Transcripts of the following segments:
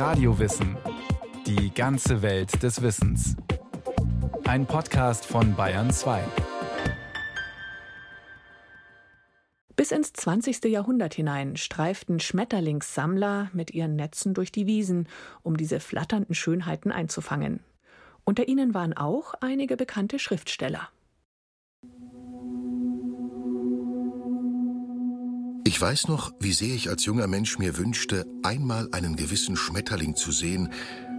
Radiowissen. Die ganze Welt des Wissens. Ein Podcast von Bayern 2. Bis ins 20. Jahrhundert hinein streiften Schmetterlingssammler mit ihren Netzen durch die Wiesen, um diese flatternden Schönheiten einzufangen. Unter ihnen waren auch einige bekannte Schriftsteller. Ich weiß noch, wie sehr ich als junger Mensch mir wünschte, einmal einen gewissen Schmetterling zu sehen,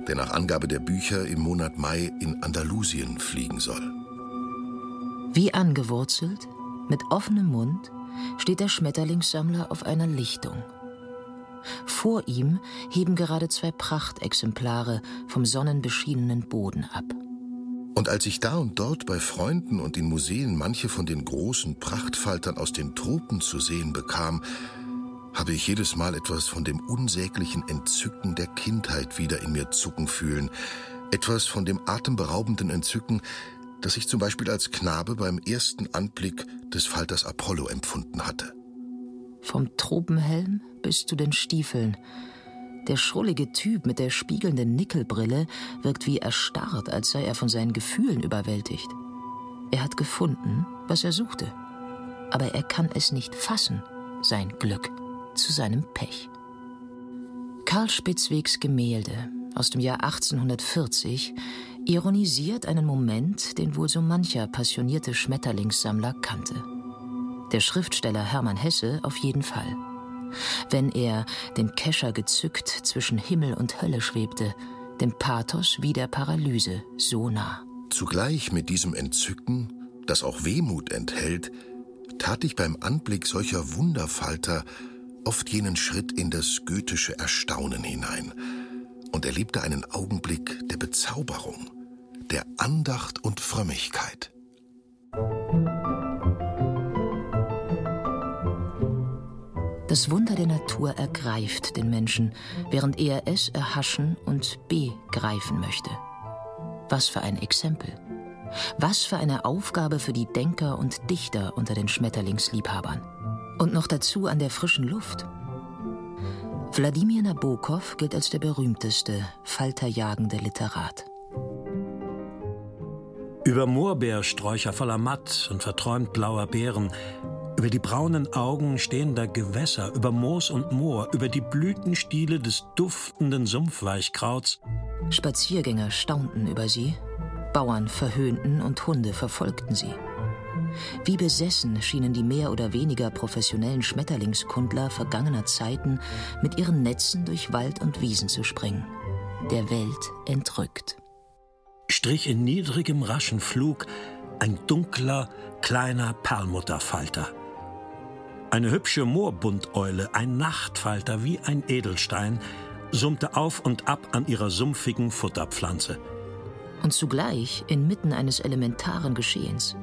der nach Angabe der Bücher im Monat Mai in Andalusien fliegen soll. Wie angewurzelt, mit offenem Mund, steht der Schmetterlingssammler auf einer Lichtung. Vor ihm heben gerade zwei Prachtexemplare vom sonnenbeschienenen Boden ab. Und als ich da und dort bei Freunden und in Museen manche von den großen Prachtfaltern aus den Tropen zu sehen bekam, habe ich jedes Mal etwas von dem unsäglichen Entzücken der Kindheit wieder in mir zucken fühlen, etwas von dem atemberaubenden Entzücken, das ich zum Beispiel als Knabe beim ersten Anblick des Falters Apollo empfunden hatte. Vom Tropenhelm bis zu den Stiefeln, der schrullige Typ mit der spiegelnden Nickelbrille wirkt wie erstarrt, als sei er von seinen Gefühlen überwältigt. Er hat gefunden, was er suchte. Aber er kann es nicht fassen, sein Glück, zu seinem Pech. Karl Spitzwegs Gemälde aus dem Jahr 1840 ironisiert einen Moment, den wohl so mancher passionierte Schmetterlingssammler kannte. Der Schriftsteller Hermann Hesse auf jeden Fall wenn er, den Kescher gezückt, zwischen Himmel und Hölle schwebte, dem Pathos wie der Paralyse so nah. Zugleich mit diesem Entzücken, das auch Wehmut enthält, tat ich beim Anblick solcher Wunderfalter oft jenen Schritt in das goethische Erstaunen hinein und erlebte einen Augenblick der Bezauberung, der Andacht und Frömmigkeit. Das Wunder der Natur ergreift den Menschen, während er es erhaschen und begreifen möchte. Was für ein Exempel. Was für eine Aufgabe für die Denker und Dichter unter den Schmetterlingsliebhabern. Und noch dazu an der frischen Luft. Wladimir Nabokov gilt als der berühmteste, falterjagende Literat. Über Moorbeersträucher voller Matt und verträumt blauer Beeren über die braunen Augen stehender Gewässer, über Moos und Moor, über die Blütenstiele des duftenden Sumpfweichkrauts. Spaziergänger staunten über sie, Bauern verhöhnten und Hunde verfolgten sie. Wie besessen schienen die mehr oder weniger professionellen Schmetterlingskundler vergangener Zeiten mit ihren Netzen durch Wald und Wiesen zu springen, der Welt entrückt. Strich in niedrigem, raschen Flug ein dunkler, kleiner Perlmutterfalter. Eine hübsche Moorbundeule, ein Nachtfalter wie ein Edelstein, summte auf und ab an ihrer sumpfigen Futterpflanze. Und zugleich inmitten eines elementaren Geschehens.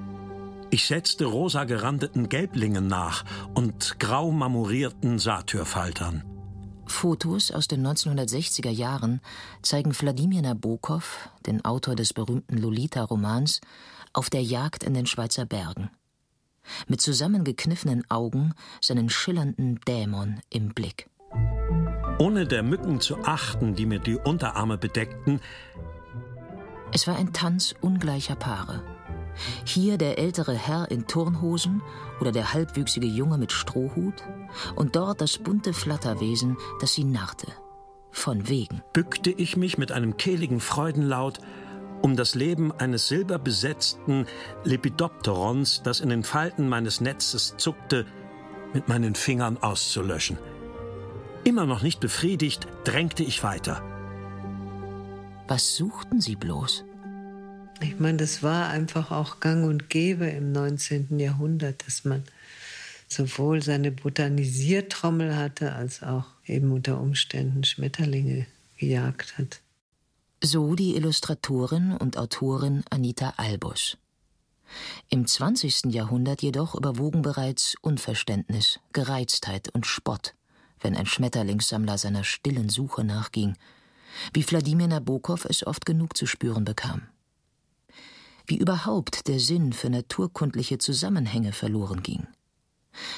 Ich setzte rosa gerandeten Gelblingen nach und grau marmorierten Satyrfaltern. Fotos aus den 1960er Jahren zeigen Wladimir Nabokov, den Autor des berühmten Lolita-Romans, auf der Jagd in den Schweizer Bergen mit zusammengekniffenen Augen seinen schillernden Dämon im Blick. Ohne der Mücken zu achten, die mir die Unterarme bedeckten. Es war ein Tanz ungleicher Paare. Hier der ältere Herr in Turnhosen oder der halbwüchsige Junge mit Strohhut und dort das bunte Flatterwesen, das sie narrte. Von wegen. Bückte ich mich mit einem kehligen Freudenlaut um das Leben eines silberbesetzten Lepidopterons, das in den Falten meines Netzes zuckte, mit meinen Fingern auszulöschen. Immer noch nicht befriedigt, drängte ich weiter. Was suchten Sie bloß? Ich meine, das war einfach auch gang und gäbe im 19. Jahrhundert, dass man sowohl seine Botanisiertrommel hatte, als auch eben unter Umständen Schmetterlinge gejagt hat. So die Illustratorin und Autorin Anita Albus. Im 20. Jahrhundert jedoch überwogen bereits Unverständnis, Gereiztheit und Spott, wenn ein Schmetterlingssammler seiner stillen Suche nachging, wie Wladimir Nabokov es oft genug zu spüren bekam. Wie überhaupt der Sinn für naturkundliche Zusammenhänge verloren ging.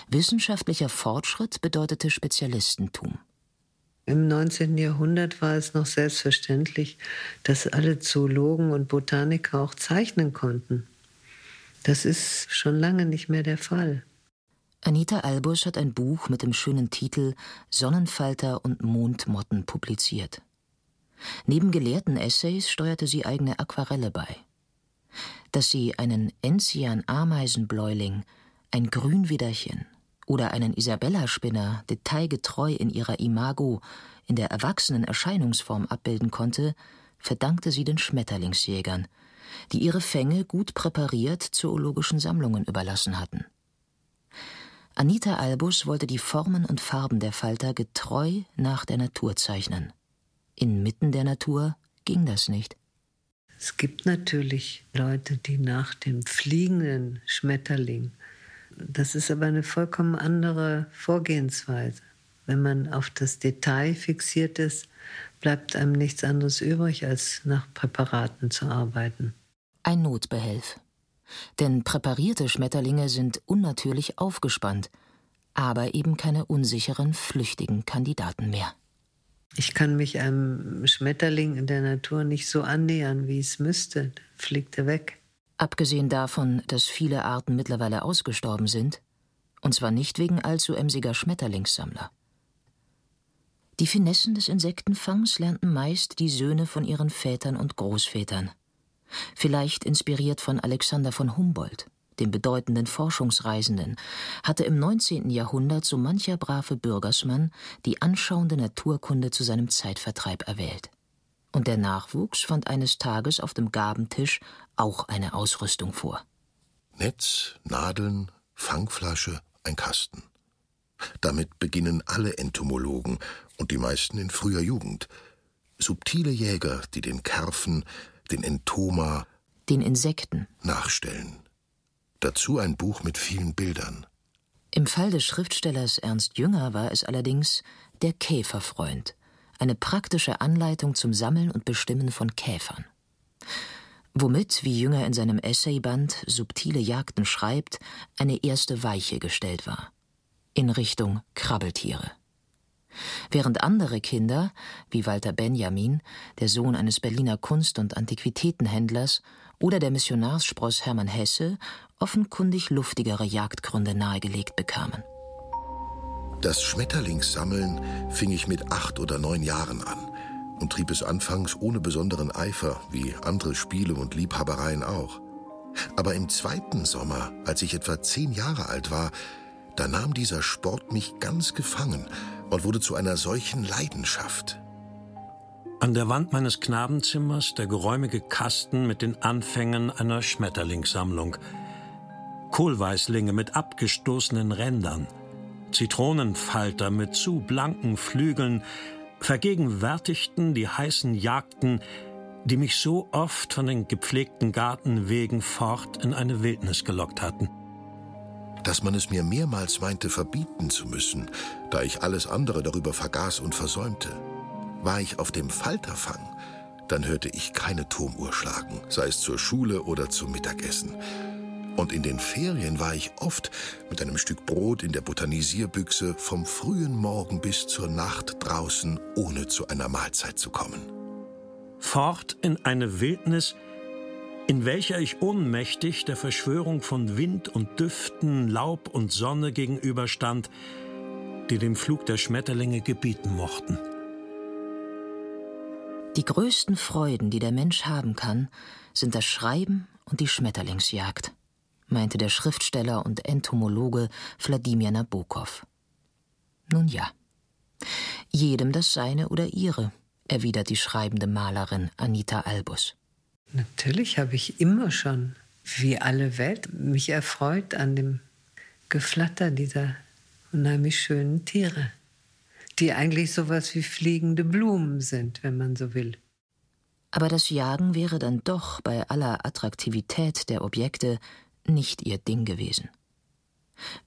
Wissenschaftlicher Fortschritt bedeutete Spezialistentum. Im 19. Jahrhundert war es noch selbstverständlich, dass alle Zoologen und Botaniker auch zeichnen konnten. Das ist schon lange nicht mehr der Fall. Anita Albus hat ein Buch mit dem schönen Titel Sonnenfalter und Mondmotten publiziert. Neben gelehrten Essays steuerte sie eigene Aquarelle bei. Dass sie einen Enzian-Ameisenbläuling, ein Grünwiderchen oder einen Isabella-Spinner detailgetreu in ihrer Imago in der erwachsenen Erscheinungsform abbilden konnte, verdankte sie den Schmetterlingsjägern, die ihre Fänge gut präpariert zoologischen Sammlungen überlassen hatten. Anita Albus wollte die Formen und Farben der Falter getreu nach der Natur zeichnen. Inmitten der Natur ging das nicht. Es gibt natürlich Leute, die nach dem fliegenden Schmetterling das ist aber eine vollkommen andere Vorgehensweise. Wenn man auf das Detail fixiert ist, bleibt einem nichts anderes übrig, als nach Präparaten zu arbeiten. Ein Notbehelf. Denn präparierte Schmetterlinge sind unnatürlich aufgespannt, aber eben keine unsicheren, flüchtigen Kandidaten mehr. Ich kann mich einem Schmetterling in der Natur nicht so annähern, wie es müsste. fliegt er weg. Abgesehen davon, dass viele Arten mittlerweile ausgestorben sind, und zwar nicht wegen allzu emsiger Schmetterlingssammler. Die Finessen des Insektenfangs lernten meist die Söhne von ihren Vätern und Großvätern. Vielleicht inspiriert von Alexander von Humboldt, dem bedeutenden Forschungsreisenden, hatte im 19. Jahrhundert so mancher brave Bürgersmann die anschauende Naturkunde zu seinem Zeitvertreib erwählt und der Nachwuchs fand eines Tages auf dem Gabentisch auch eine Ausrüstung vor. Netz, Nadeln, Fangflasche, ein Kasten. Damit beginnen alle Entomologen und die meisten in früher Jugend. Subtile Jäger, die den Kerfen, den Entoma, den Insekten nachstellen. Dazu ein Buch mit vielen Bildern. Im Fall des Schriftstellers Ernst Jünger war es allerdings der Käferfreund, eine praktische Anleitung zum Sammeln und Bestimmen von Käfern. Womit, wie Jünger in seinem Essayband Subtile Jagden schreibt, eine erste Weiche gestellt war. In Richtung Krabbeltiere. Während andere Kinder, wie Walter Benjamin, der Sohn eines Berliner Kunst- und Antiquitätenhändlers, oder der Missionarsspross Hermann Hesse, offenkundig luftigere Jagdgründe nahegelegt bekamen. Das Schmetterlingssammeln fing ich mit acht oder neun Jahren an und trieb es anfangs ohne besonderen Eifer, wie andere Spiele und Liebhabereien auch. Aber im zweiten Sommer, als ich etwa zehn Jahre alt war, da nahm dieser Sport mich ganz gefangen und wurde zu einer solchen Leidenschaft. An der Wand meines Knabenzimmers der geräumige Kasten mit den Anfängen einer Schmetterlingssammlung. Kohlweißlinge mit abgestoßenen Rändern – Zitronenfalter mit zu blanken Flügeln vergegenwärtigten die heißen Jagden, die mich so oft von den gepflegten Gartenwegen fort in eine Wildnis gelockt hatten. Dass man es mir mehrmals meinte verbieten zu müssen, da ich alles andere darüber vergaß und versäumte. War ich auf dem Falterfang, dann hörte ich keine Turmuhr schlagen, sei es zur Schule oder zum Mittagessen. Und in den Ferien war ich oft mit einem Stück Brot in der Botanisierbüchse vom frühen Morgen bis zur Nacht draußen, ohne zu einer Mahlzeit zu kommen. Fort in eine Wildnis, in welcher ich ohnmächtig der Verschwörung von Wind und Düften, Laub und Sonne gegenüberstand, die dem Flug der Schmetterlinge gebieten mochten. Die größten Freuden, die der Mensch haben kann, sind das Schreiben und die Schmetterlingsjagd meinte der Schriftsteller und Entomologe Wladimir Nabokov. Nun ja, jedem das seine oder ihre, erwidert die schreibende Malerin Anita Albus. Natürlich habe ich immer schon, wie alle Welt, mich erfreut an dem Geflatter dieser unheimlich schönen Tiere, die eigentlich sowas wie fliegende Blumen sind, wenn man so will. Aber das Jagen wäre dann doch bei aller Attraktivität der Objekte nicht ihr Ding gewesen.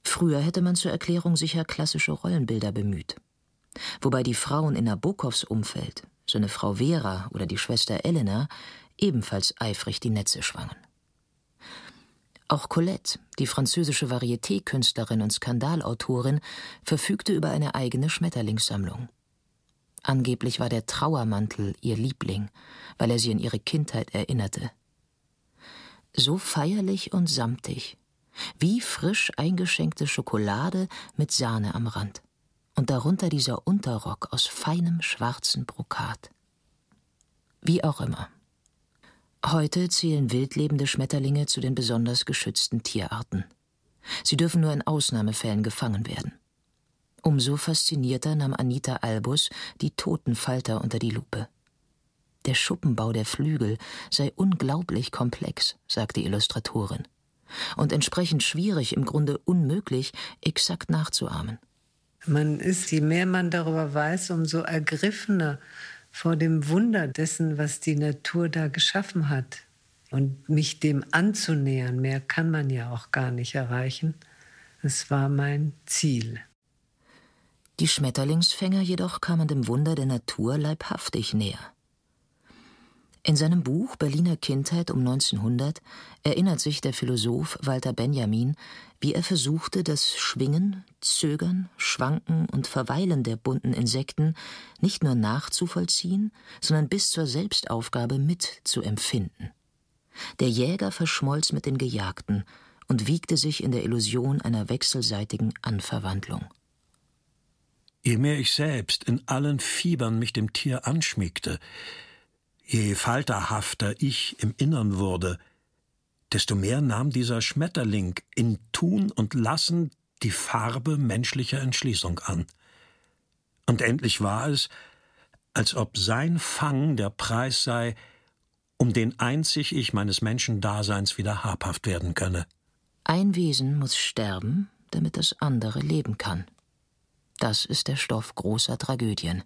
Früher hätte man zur Erklärung sicher klassische Rollenbilder bemüht. Wobei die Frauen in Nabokovs Umfeld, seine Frau Vera oder die Schwester Elena, ebenfalls eifrig die Netze schwangen. Auch Colette, die französische Varieté-Künstlerin und Skandalautorin, verfügte über eine eigene Schmetterlingssammlung. Angeblich war der Trauermantel ihr Liebling, weil er sie an ihre Kindheit erinnerte. So feierlich und samtig, wie frisch eingeschenkte Schokolade mit Sahne am Rand und darunter dieser Unterrock aus feinem schwarzen Brokat. Wie auch immer. Heute zählen wildlebende Schmetterlinge zu den besonders geschützten Tierarten. Sie dürfen nur in Ausnahmefällen gefangen werden. Umso faszinierter nahm Anita Albus die toten Falter unter die Lupe. Der Schuppenbau der Flügel sei unglaublich komplex, sagt die Illustratorin, und entsprechend schwierig, im Grunde unmöglich, exakt nachzuahmen. Man ist, je mehr man darüber weiß, umso ergriffener vor dem Wunder dessen, was die Natur da geschaffen hat. Und mich dem anzunähern, mehr kann man ja auch gar nicht erreichen. Das war mein Ziel. Die Schmetterlingsfänger jedoch kamen dem Wunder der Natur leibhaftig näher. In seinem Buch Berliner Kindheit um 1900 erinnert sich der Philosoph Walter Benjamin, wie er versuchte, das Schwingen, Zögern, Schwanken und Verweilen der bunten Insekten nicht nur nachzuvollziehen, sondern bis zur Selbstaufgabe mitzuempfinden. Der Jäger verschmolz mit den Gejagten und wiegte sich in der Illusion einer wechselseitigen Anverwandlung. Je mehr ich selbst in allen Fiebern mich dem Tier anschmiegte, Je falterhafter ich im Innern wurde, desto mehr nahm dieser Schmetterling in Tun und Lassen die Farbe menschlicher Entschließung an. Und endlich war es, als ob sein Fang der Preis sei, um den einzig ich meines Menschendaseins wieder habhaft werden könne. Ein Wesen muss sterben, damit das andere leben kann. Das ist der Stoff großer Tragödien.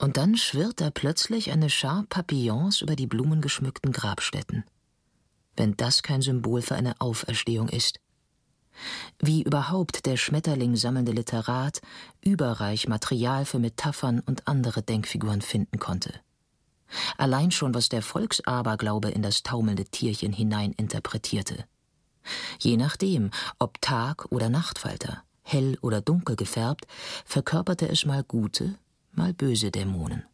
Und dann schwirrt da plötzlich eine Schar Papillons über die blumengeschmückten Grabstätten. Wenn das kein Symbol für eine Auferstehung ist. Wie überhaupt der Schmetterling sammelnde Literat überreich Material für Metaphern und andere Denkfiguren finden konnte. Allein schon, was der Volksaberglaube in das taumelnde Tierchen hineininterpretierte. Je nachdem, ob Tag- oder Nachtfalter, hell oder dunkel gefärbt, verkörperte es mal gute mal böse Dämonen.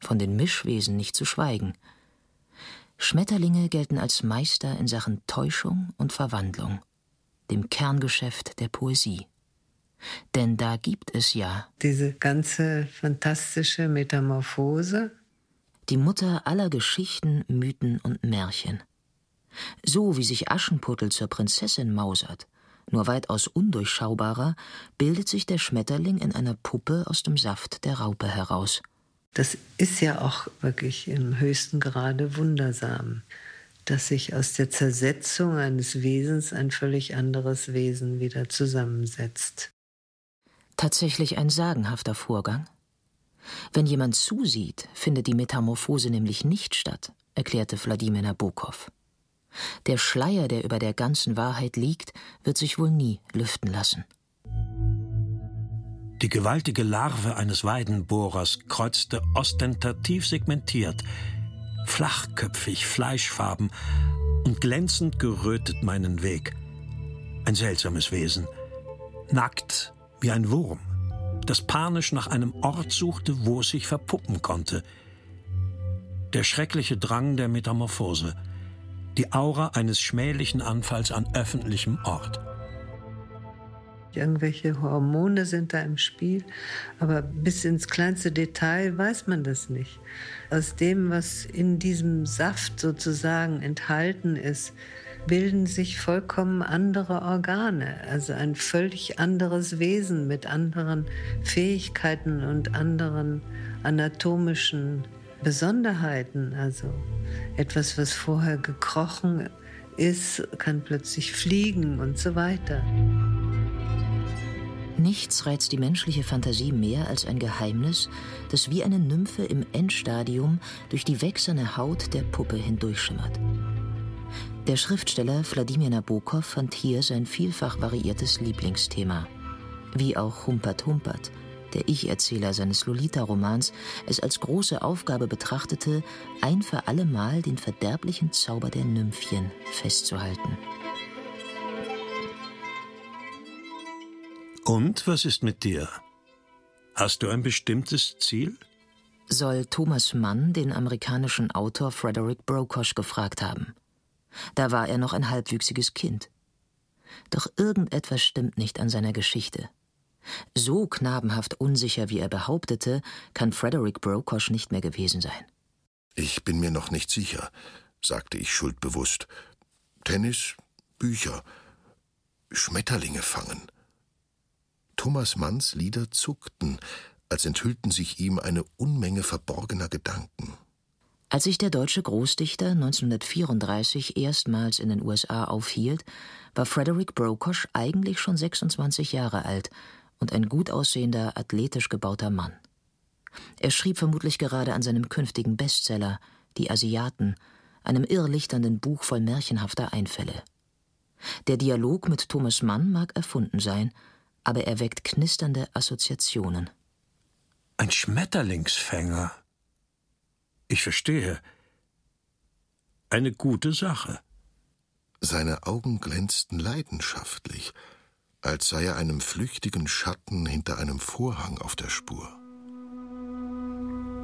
Von den Mischwesen nicht zu schweigen. Schmetterlinge gelten als Meister in Sachen Täuschung und Verwandlung, dem Kerngeschäft der Poesie. Denn da gibt es ja diese ganze fantastische Metamorphose, die Mutter aller Geschichten, Mythen und Märchen. So wie sich Aschenputtel zur Prinzessin mausert, nur weitaus undurchschaubarer, bildet sich der Schmetterling in einer Puppe aus dem Saft der Raupe heraus. Das ist ja auch wirklich im höchsten Grade wundersam, dass sich aus der Zersetzung eines Wesens ein völlig anderes Wesen wieder zusammensetzt. Tatsächlich ein sagenhafter Vorgang. Wenn jemand zusieht, findet die Metamorphose nämlich nicht statt, erklärte Wladimir Nabokov. Der Schleier, der über der ganzen Wahrheit liegt, wird sich wohl nie lüften lassen. Die gewaltige Larve eines Weidenbohrers kreuzte ostentativ segmentiert, flachköpfig, fleischfarben und glänzend gerötet meinen Weg. Ein seltsames Wesen, nackt wie ein Wurm, das panisch nach einem Ort suchte, wo es sich verpuppen konnte. Der schreckliche Drang der Metamorphose – die Aura eines schmählichen Anfalls an öffentlichem Ort. Irgendwelche Hormone sind da im Spiel, aber bis ins kleinste Detail weiß man das nicht. Aus dem, was in diesem Saft sozusagen enthalten ist, bilden sich vollkommen andere Organe, also ein völlig anderes Wesen mit anderen Fähigkeiten und anderen anatomischen Besonderheiten. Also etwas, was vorher gekrochen ist, kann plötzlich fliegen und so weiter. Nichts reizt die menschliche Fantasie mehr als ein Geheimnis, das wie eine Nymphe im Endstadium durch die wächserne Haut der Puppe hindurchschimmert. Der Schriftsteller Wladimir Nabokov fand hier sein vielfach variiertes Lieblingsthema. Wie auch Humpert Humpert, der Ich-Erzähler seines Lolita-Romans, es als große Aufgabe betrachtete, ein für allemal den verderblichen Zauber der Nymphien festzuhalten. Und was ist mit dir? Hast du ein bestimmtes Ziel? soll Thomas Mann den amerikanischen Autor Frederick Brokosch gefragt haben. Da war er noch ein halbwüchsiges Kind. Doch irgendetwas stimmt nicht an seiner Geschichte. So knabenhaft unsicher, wie er behauptete, kann Frederick Brokosch nicht mehr gewesen sein. Ich bin mir noch nicht sicher, sagte ich schuldbewusst. Tennis, Bücher, Schmetterlinge fangen. Thomas Manns Lieder zuckten, als enthüllten sich ihm eine Unmenge verborgener Gedanken. Als sich der deutsche Großdichter 1934 erstmals in den USA aufhielt, war Frederick Brokosch eigentlich schon 26 Jahre alt und ein gut aussehender, athletisch gebauter Mann. Er schrieb vermutlich gerade an seinem künftigen Bestseller Die Asiaten, einem irrlichternden Buch voll märchenhafter Einfälle. Der Dialog mit Thomas Mann mag erfunden sein, aber er weckt knisternde Assoziationen. Ein Schmetterlingsfänger. Ich verstehe. Eine gute Sache. Seine Augen glänzten leidenschaftlich, als sei er einem flüchtigen Schatten hinter einem Vorhang auf der Spur.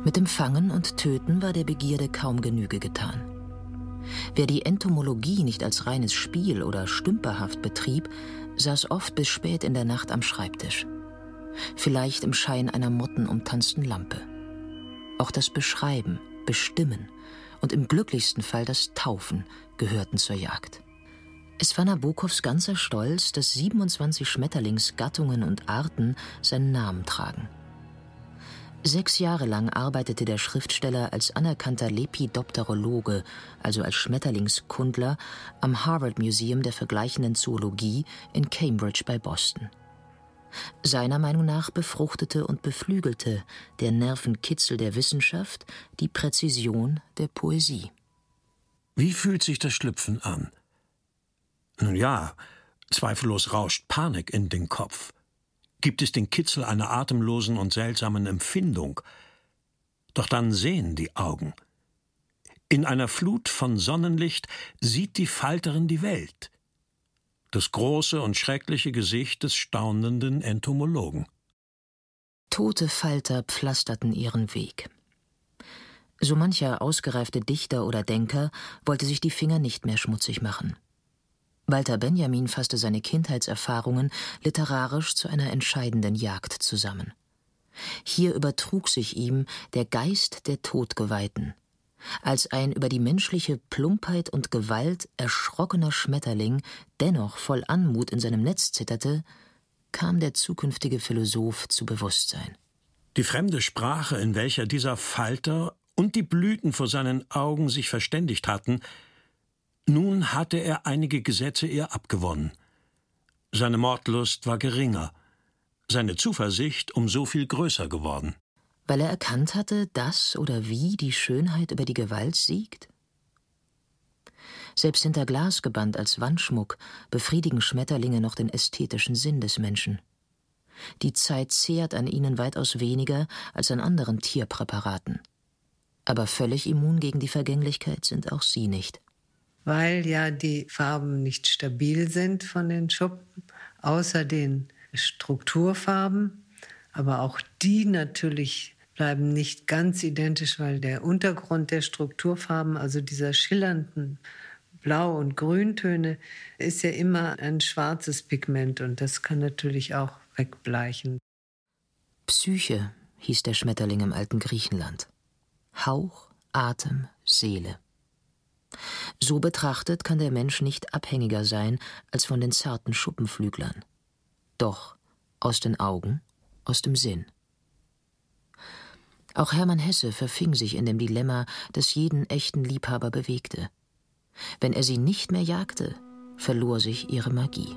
Mit dem Fangen und Töten war der Begierde kaum Genüge getan. Wer die Entomologie nicht als reines Spiel oder stümperhaft betrieb, saß oft bis spät in der Nacht am Schreibtisch vielleicht im Schein einer mottenumtanzten Lampe. Auch das Beschreiben, Bestimmen und im glücklichsten Fall das Taufen gehörten zur Jagd. Es war Nabokovs ganzer Stolz, dass 27 Schmetterlingsgattungen und Arten seinen Namen tragen. Sechs Jahre lang arbeitete der Schriftsteller als anerkannter Lepidopterologe, also als Schmetterlingskundler, am Harvard Museum der vergleichenden Zoologie in Cambridge bei Boston. Seiner Meinung nach befruchtete und beflügelte der Nervenkitzel der Wissenschaft die Präzision der Poesie. Wie fühlt sich das Schlüpfen an? Nun ja, zweifellos rauscht Panik in den Kopf. Gibt es den Kitzel einer atemlosen und seltsamen Empfindung. Doch dann sehen die Augen. In einer Flut von Sonnenlicht sieht die Falterin die Welt das große und schreckliche Gesicht des staunenden Entomologen. Tote Falter pflasterten ihren Weg. So mancher ausgereifte Dichter oder Denker wollte sich die Finger nicht mehr schmutzig machen. Walter Benjamin fasste seine Kindheitserfahrungen literarisch zu einer entscheidenden Jagd zusammen. Hier übertrug sich ihm der Geist der Todgeweihten, als ein über die menschliche Plumpheit und Gewalt erschrockener Schmetterling dennoch voll Anmut in seinem Netz zitterte, kam der zukünftige Philosoph zu Bewusstsein. Die fremde Sprache, in welcher dieser Falter und die Blüten vor seinen Augen sich verständigt hatten, nun hatte er einige Gesetze ihr abgewonnen. Seine Mordlust war geringer, seine Zuversicht um so viel größer geworden weil er erkannt hatte, dass oder wie die Schönheit über die Gewalt siegt? Selbst hinter Glas gebannt als Wandschmuck befriedigen Schmetterlinge noch den ästhetischen Sinn des Menschen. Die Zeit zehrt an ihnen weitaus weniger als an anderen Tierpräparaten. Aber völlig immun gegen die Vergänglichkeit sind auch sie nicht. Weil ja die Farben nicht stabil sind von den Schuppen, außer den Strukturfarben, aber auch die natürlich bleiben nicht ganz identisch, weil der Untergrund der Strukturfarben, also dieser schillernden Blau- und Grüntöne, ist ja immer ein schwarzes Pigment und das kann natürlich auch wegbleichen. Psyche hieß der Schmetterling im alten Griechenland. Hauch, Atem, Seele. So betrachtet kann der Mensch nicht abhängiger sein als von den zarten Schuppenflüglern. Doch aus den Augen, aus dem Sinn. Auch Hermann Hesse verfing sich in dem Dilemma, das jeden echten Liebhaber bewegte. Wenn er sie nicht mehr jagte, verlor sich ihre Magie.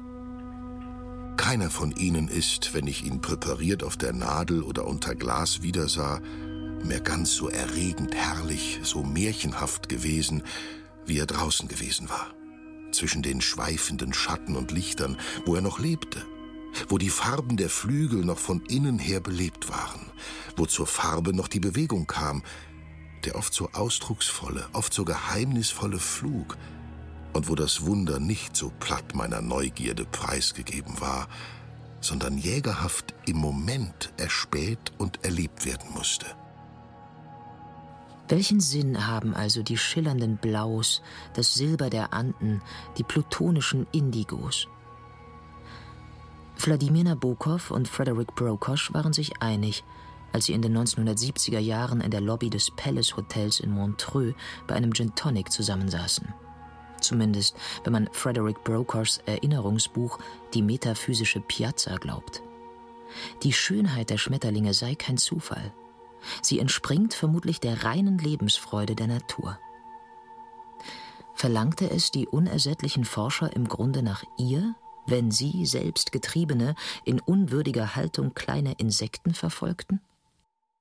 Keiner von ihnen ist, wenn ich ihn präpariert auf der Nadel oder unter Glas wiedersah, mehr ganz so erregend herrlich, so märchenhaft gewesen, wie er draußen gewesen war. Zwischen den schweifenden Schatten und Lichtern, wo er noch lebte wo die Farben der Flügel noch von innen her belebt waren, wo zur Farbe noch die Bewegung kam, der oft so ausdrucksvolle, oft so geheimnisvolle Flug, und wo das Wunder nicht so platt meiner Neugierde preisgegeben war, sondern jägerhaft im Moment erspäht und erlebt werden musste. Welchen Sinn haben also die schillernden Blaus, das Silber der Anden, die plutonischen Indigos? Wladimir Nabokov und Frederick Brokosch waren sich einig, als sie in den 1970er Jahren in der Lobby des Palace Hotels in Montreux bei einem Gin Tonic zusammensaßen. Zumindest, wenn man Frederick Brokoschs Erinnerungsbuch Die metaphysische Piazza glaubt. Die Schönheit der Schmetterlinge sei kein Zufall. Sie entspringt vermutlich der reinen Lebensfreude der Natur. Verlangte es die unersättlichen Forscher im Grunde nach ihr, wenn sie, selbst Getriebene, in unwürdiger Haltung kleine Insekten verfolgten?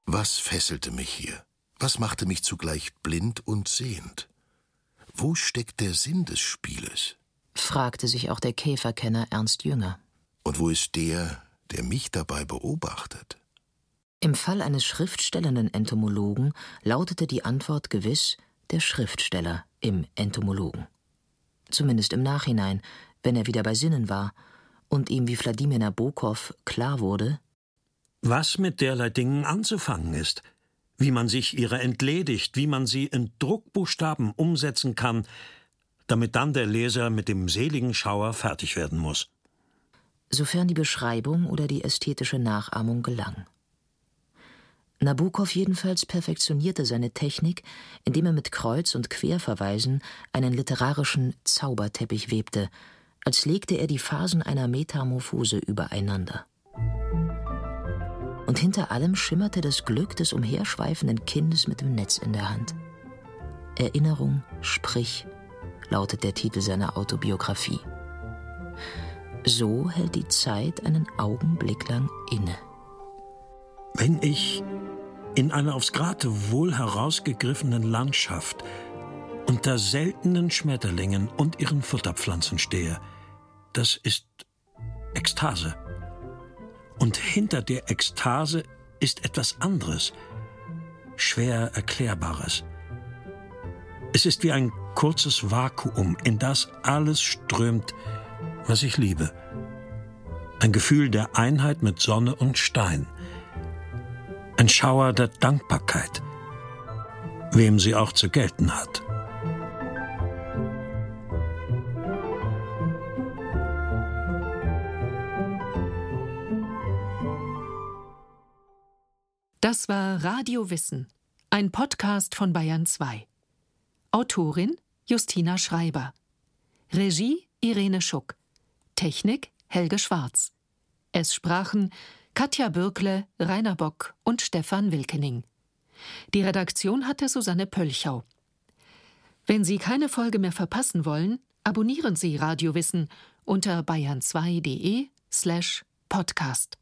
Was fesselte mich hier? Was machte mich zugleich blind und sehend? Wo steckt der Sinn des Spieles? fragte sich auch der Käferkenner Ernst Jünger. Und wo ist der, der mich dabei beobachtet? Im Fall eines schriftstellenden Entomologen lautete die Antwort gewiss der Schriftsteller im Entomologen. Zumindest im Nachhinein, wenn er wieder bei Sinnen war und ihm wie Wladimir Nabokov klar wurde, was mit derlei Dingen anzufangen ist, wie man sich ihrer entledigt, wie man sie in Druckbuchstaben umsetzen kann, damit dann der Leser mit dem seligen Schauer fertig werden muss. Sofern die Beschreibung oder die ästhetische Nachahmung gelang. Nabokov jedenfalls perfektionierte seine Technik, indem er mit Kreuz- und Querverweisen einen literarischen Zauberteppich webte, als legte er die Phasen einer Metamorphose übereinander. Und hinter allem schimmerte das Glück des umherschweifenden Kindes mit dem Netz in der Hand. Erinnerung, sprich, lautet der Titel seiner Autobiografie. So hält die Zeit einen Augenblick lang inne. Wenn ich in einer aufs Grate wohl herausgegriffenen Landschaft unter seltenen Schmetterlingen und ihren Futterpflanzen stehe, das ist Ekstase. Und hinter der Ekstase ist etwas anderes, schwer Erklärbares. Es ist wie ein kurzes Vakuum, in das alles strömt, was ich liebe. Ein Gefühl der Einheit mit Sonne und Stein – ein Schauer der Dankbarkeit, wem sie auch zu gelten hat. Das war Radio Wissen, ein Podcast von Bayern 2. Autorin Justina Schreiber. Regie Irene Schuck. Technik Helge Schwarz. Es sprachen Katja Bürkle, Rainer Bock und Stefan Wilkening. Die Redaktion hatte Susanne Pölchau. Wenn Sie keine Folge mehr verpassen wollen, abonnieren Sie Radiowissen unter bayern2.de slash podcast.